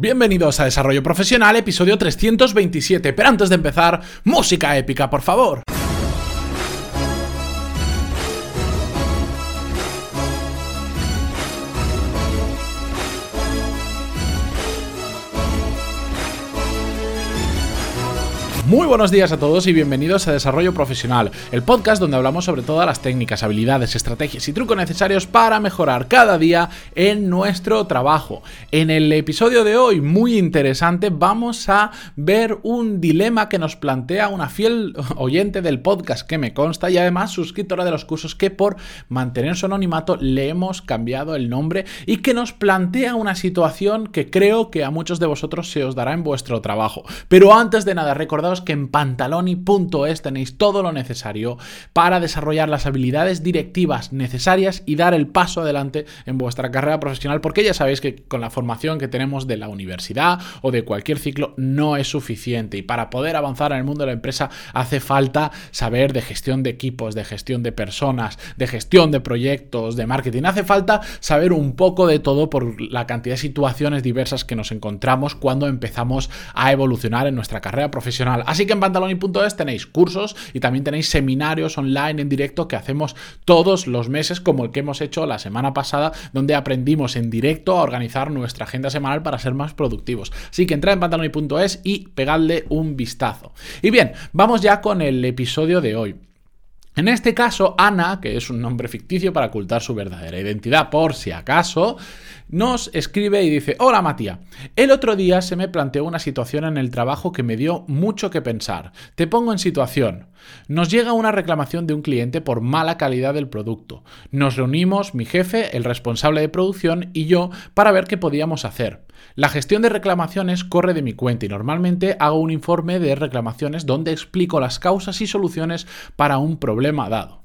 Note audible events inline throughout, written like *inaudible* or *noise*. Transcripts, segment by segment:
Bienvenidos a Desarrollo Profesional, episodio 327. Pero antes de empezar, música épica, por favor. Muy buenos días a todos y bienvenidos a Desarrollo Profesional, el podcast donde hablamos sobre todas las técnicas, habilidades, estrategias y trucos necesarios para mejorar cada día en nuestro trabajo. En el episodio de hoy, muy interesante, vamos a ver un dilema que nos plantea una fiel oyente del podcast que me consta y además suscriptora de los cursos que por mantener su anonimato le hemos cambiado el nombre y que nos plantea una situación que creo que a muchos de vosotros se os dará en vuestro trabajo. Pero antes de nada, que en pantaloni.es tenéis todo lo necesario para desarrollar las habilidades directivas necesarias y dar el paso adelante en vuestra carrera profesional, porque ya sabéis que con la formación que tenemos de la universidad o de cualquier ciclo no es suficiente y para poder avanzar en el mundo de la empresa hace falta saber de gestión de equipos, de gestión de personas, de gestión de proyectos, de marketing. Hace falta saber un poco de todo por la cantidad de situaciones diversas que nos encontramos cuando empezamos a evolucionar en nuestra carrera profesional. Así que en pantaloni.es tenéis cursos y también tenéis seminarios online en directo que hacemos todos los meses, como el que hemos hecho la semana pasada, donde aprendimos en directo a organizar nuestra agenda semanal para ser más productivos. Así que entrad en pantaloni.es y pegadle un vistazo. Y bien, vamos ya con el episodio de hoy. En este caso, Ana, que es un nombre ficticio para ocultar su verdadera identidad por si acaso, nos escribe y dice, hola Matías, el otro día se me planteó una situación en el trabajo que me dio mucho que pensar. Te pongo en situación. Nos llega una reclamación de un cliente por mala calidad del producto. Nos reunimos mi jefe, el responsable de producción y yo para ver qué podíamos hacer. La gestión de reclamaciones corre de mi cuenta y normalmente hago un informe de reclamaciones donde explico las causas y soluciones para un problema dado.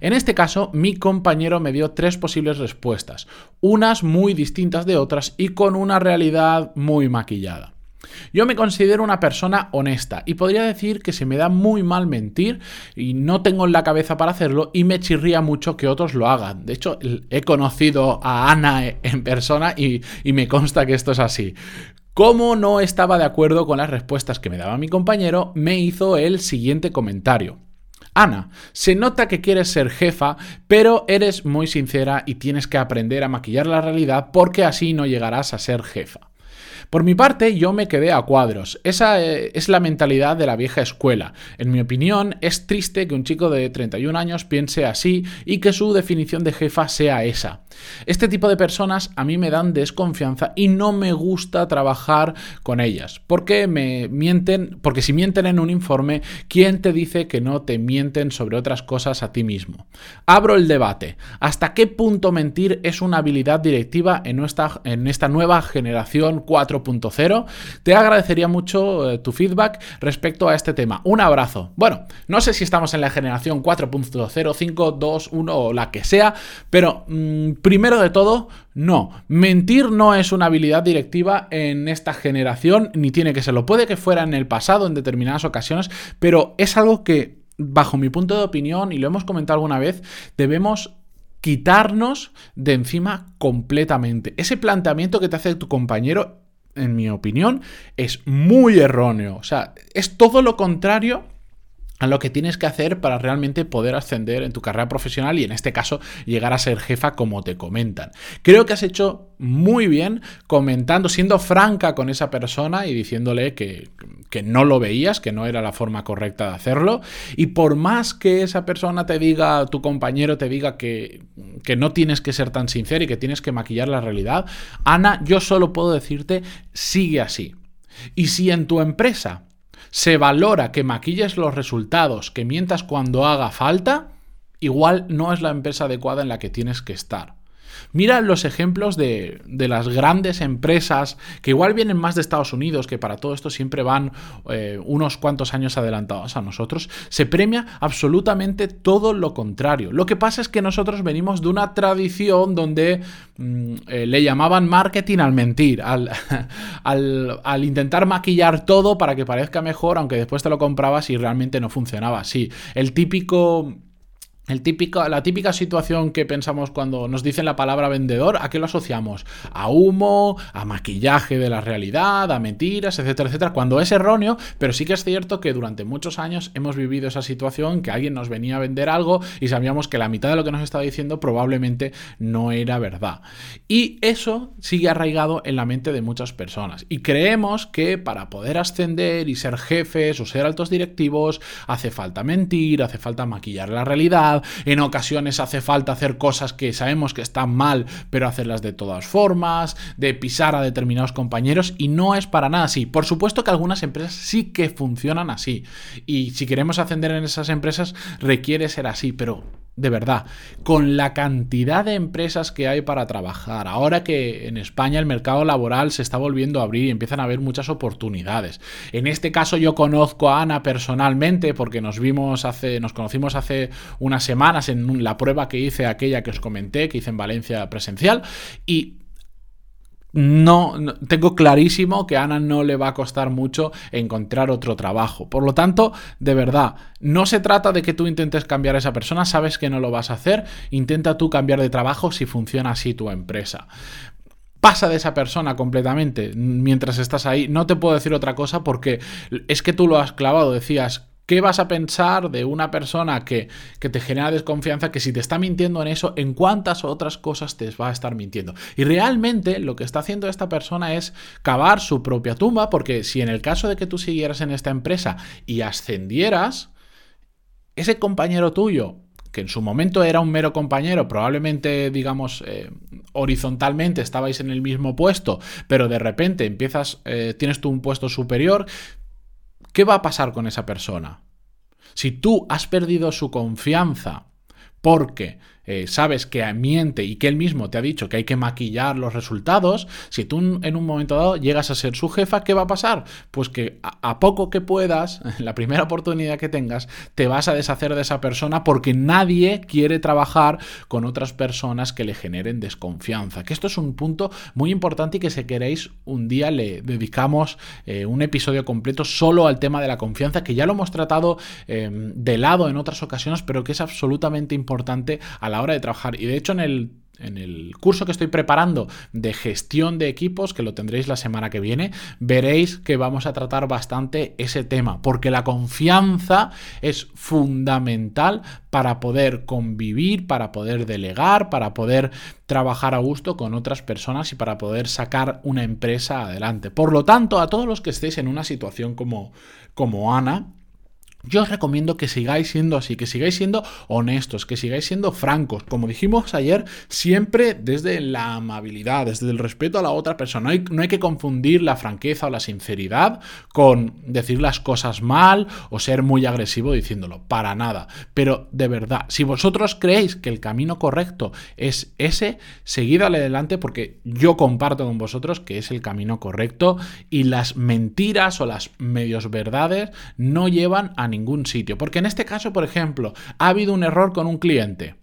En este caso, mi compañero me dio tres posibles respuestas, unas muy distintas de otras y con una realidad muy maquillada. Yo me considero una persona honesta y podría decir que se me da muy mal mentir y no tengo en la cabeza para hacerlo y me chirría mucho que otros lo hagan. De hecho, he conocido a Ana en persona y, y me consta que esto es así. Como no estaba de acuerdo con las respuestas que me daba mi compañero, me hizo el siguiente comentario. Ana, se nota que quieres ser jefa, pero eres muy sincera y tienes que aprender a maquillar la realidad porque así no llegarás a ser jefa. Por mi parte, yo me quedé a cuadros. Esa eh, es la mentalidad de la vieja escuela. En mi opinión, es triste que un chico de 31 años piense así y que su definición de jefa sea esa. Este tipo de personas a mí me dan desconfianza y no me gusta trabajar con ellas. Porque me mienten, porque si mienten en un informe, ¿quién te dice que no te mienten sobre otras cosas a ti mismo? Abro el debate. ¿Hasta qué punto mentir es una habilidad directiva en, nuestra, en esta nueva generación 4.0? Te agradecería mucho eh, tu feedback respecto a este tema. Un abrazo. Bueno, no sé si estamos en la generación 4.0, 5, 2, 1 o la que sea, pero... Mm, Primero de todo, no. Mentir no es una habilidad directiva en esta generación, ni tiene que serlo. Puede que fuera en el pasado, en determinadas ocasiones, pero es algo que, bajo mi punto de opinión, y lo hemos comentado alguna vez, debemos quitarnos de encima completamente. Ese planteamiento que te hace tu compañero, en mi opinión, es muy erróneo. O sea, es todo lo contrario a lo que tienes que hacer para realmente poder ascender en tu carrera profesional y en este caso llegar a ser jefa como te comentan. Creo que has hecho muy bien comentando, siendo franca con esa persona y diciéndole que, que, no lo veías, que no era la forma correcta de hacerlo. Y por más que esa persona te diga, tu compañero te diga que, que no tienes que ser tan sincero y que tienes que maquillar la realidad, Ana, yo solo puedo decirte, sigue así. Y si en tu empresa se valora que maquilles los resultados, que mientas cuando haga falta, igual no es la empresa adecuada en la que tienes que estar. Mira los ejemplos de, las grandes empresas que igual vienen más de Estados Unidos, que para todo esto siempre van eh, unos cuantos años adelantados a nosotros. Se premia absolutamente todo lo contrario. Lo que pasa es que nosotros venimos de una tradición donde mm, eh, le llamaban marketing al mentir, al, *laughs* al, intentar maquillar todo para que parezca mejor, aunque después te lo comprabas y realmente no funcionaba así. El típico la típica situación que pensamos cuando nos dicen la palabra vendedor, ¿a qué lo asociamos? A humo, a maquillaje de la realidad, a mentiras, etcétera, etcétera, cuando es erróneo, pero sí que es cierto que durante muchos años hemos vivido esa situación que alguien nos venía a vender algo y sabíamos que la mitad de lo que nos estaba diciendo probablemente no era verdad. Y eso sigue arraigado en la mente de muchas personas. Y creemos que para poder ascender y ser jefes o ser altos directivos hace falta mentir, hace falta maquillar la realidad, en ocasiones hace falta hacer cosas que sabemos que están mal, pero hacerlas de todas formas, de pisar a determinados compañeros y no es para nada así. Por supuesto que algunas empresas sí que funcionan así y si queremos ascender en esas empresas requiere ser así, pero de verdad, con la cantidad de empresas que hay para trabajar, ahora que en España el mercado laboral se está volviendo a abrir y empiezan a haber muchas oportunidades. En este caso yo conozco a Ana personalmente porque nos vimos hace, nos conocimos hace unas semanas en la prueba que hice, aquella que os comenté, que hice en Valencia presencial, y no, tengo clarísimo que a Ana no le va a costar mucho encontrar otro trabajo. Por lo tanto, de verdad, no se trata de que tú intentes cambiar a esa persona, sabes que no lo vas a hacer, intenta tú cambiar de trabajo si funciona así tu empresa. Pasa de esa persona completamente mientras estás ahí. No te puedo decir otra cosa porque es que tú lo has clavado. Decías, ¿Qué vas a pensar de una persona que, te genera desconfianza que si te está mintiendo en eso, en cuántas otras cosas te va a estar mintiendo? Y realmente lo que está haciendo esta persona es cavar su propia tumba, porque si en el caso de que tú siguieras en esta empresa y ascendieras, ese compañero tuyo que en su momento era un mero compañero, probablemente, digamos, eh, horizontalmente estabais en el mismo puesto, pero de repente empiezas, eh, tienes tú un puesto superior, ¿qué va a pasar con esa persona? Si tú has perdido su confianza porque eh, sabes que miente y que él mismo te ha dicho que hay que maquillar los resultados, si tú en un momento dado llegas a ser su jefa, ¿qué va a pasar? Pues que a, poco que puedas, *laughs* la primera oportunidad que tengas, te vas a deshacer de esa persona porque nadie quiere trabajar con otras personas que le generen desconfianza. Que esto es un punto muy importante y que si queréis un día le dedicamos eh, un episodio completo solo al tema de la confianza, que ya lo hemos tratado em, de lado en otras ocasiones, pero que es absolutamente importante a la hora de trabajar. Y de hecho en el en el curso que estoy preparando de gestión de equipos, que lo tendréis la semana que viene, veréis que vamos a tratar bastante ese tema, porque la confianza es fundamental para poder convivir, para poder delegar, para poder trabajar a gusto con otras personas y para poder sacar una empresa adelante. Por lo tanto, a todos los que estéis en una situación como, como Ana, yo os recomiendo que sigáis siendo así, que sigáis siendo honestos, que sigáis siendo francos. Como dijimos ayer, siempre desde la amabilidad, desde el respeto a la otra persona. No hay, no hay, que confundir la franqueza o la sinceridad con decir las cosas mal o ser muy agresivo diciéndolo. Para nada. Pero de verdad, si vosotros creéis que el camino correcto es ese, seguid adelante porque yo comparto con vosotros que es el camino correcto y las mentiras o las medios verdades no llevan a ningún sitio. Porque en este caso, por ejemplo, ha habido un error con un cliente.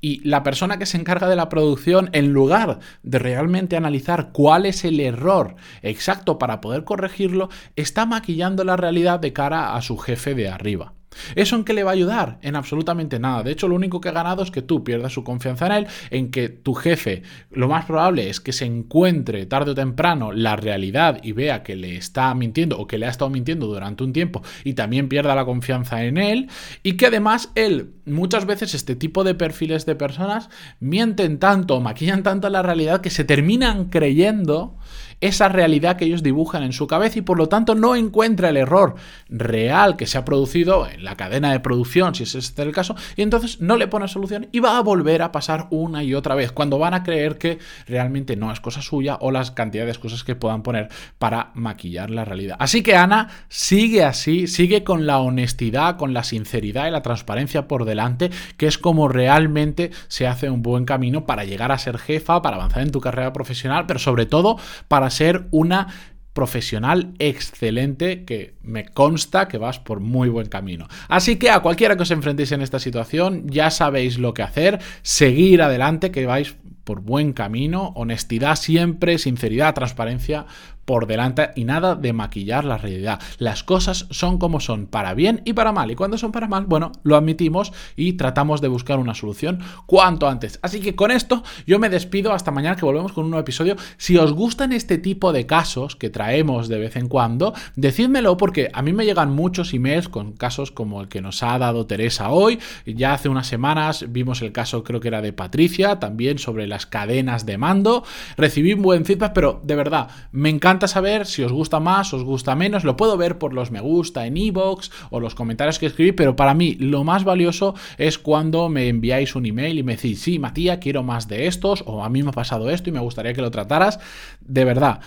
Y la persona que se encarga de la producción, en lugar de realmente analizar cuál es el error exacto para poder corregirlo, está maquillando la realidad de cara a su jefe de arriba. ¿Eso en qué le va a ayudar? En absolutamente nada. De hecho, lo único que ha ganado es que tú pierdas su confianza en él, en que tu jefe, lo más probable es que se encuentre tarde o temprano la realidad y vea que le está mintiendo o que le ha estado mintiendo durante un tiempo y también pierda la confianza en él y que además él, muchas veces este tipo de perfiles de personas mienten tanto, maquillan tanto la realidad que se terminan creyendo esa realidad que ellos dibujan en su cabeza y por lo tanto no encuentra el error real que se ha producido en la cadena de producción, si es el caso, y entonces no le pone solución y va a volver a pasar una y otra vez, cuando van a creer que realmente no es cosa suya o las cantidades de cosas que puedan poner para maquillar la realidad. Así que Ana sigue así, sigue con la honestidad, con la sinceridad y la transparencia por delante, que es como realmente se hace un buen camino para llegar a ser jefa, para avanzar en tu carrera profesional, pero sobre todo para ser una profesional excelente que me consta que vas por muy buen camino. Así que a cualquiera que os enfrentéis en esta situación ya sabéis lo que hacer, seguir adelante que vais por buen camino, honestidad siempre, sinceridad, transparencia por delante y nada de maquillar la realidad. Las cosas son como son, para bien y para mal. Y cuando son para mal, bueno, lo admitimos y tratamos de buscar una solución cuanto antes. Así que con esto yo me despido hasta mañana que volvemos con un nuevo episodio. Si os gustan este tipo de casos que traemos de vez en cuando, decídmelo porque a mí me llegan muchos emails con casos como el que nos ha dado Teresa hoy. Ya hace unas semanas vimos el caso, creo que era de Patricia, también sobre las cadenas de mando. Recibí un buen feedback, pero de verdad, me encanta saber si os gusta más, os gusta menos. Lo puedo ver por los me gusta en iVoox o los comentarios que escribí, pero para mí lo más valioso es cuando me enviáis un email y me decís, sí, Matías, quiero más de estos, o a mí me ha pasado esto y me gustaría que lo trataras. De verdad,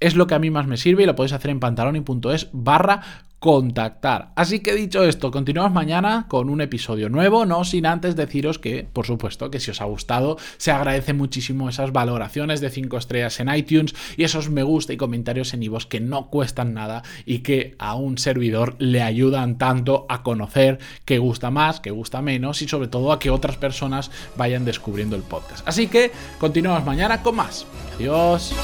es lo que a mí más me sirve y lo podéis hacer en pantaloni.es barra contactar. Así que dicho esto, continuamos mañana con un episodio nuevo, no sin antes deciros que, por supuesto, que si os ha gustado, se agradece muchísimo esas valoraciones de 5 estrellas en iTunes y esos me gusta y comentarios en iVoox que no cuestan nada y que a un servidor le ayudan tanto a conocer qué gusta más, qué gusta menos y sobre todo a que otras personas vayan descubriendo el podcast. Así que continuamos mañana con más. Adiós.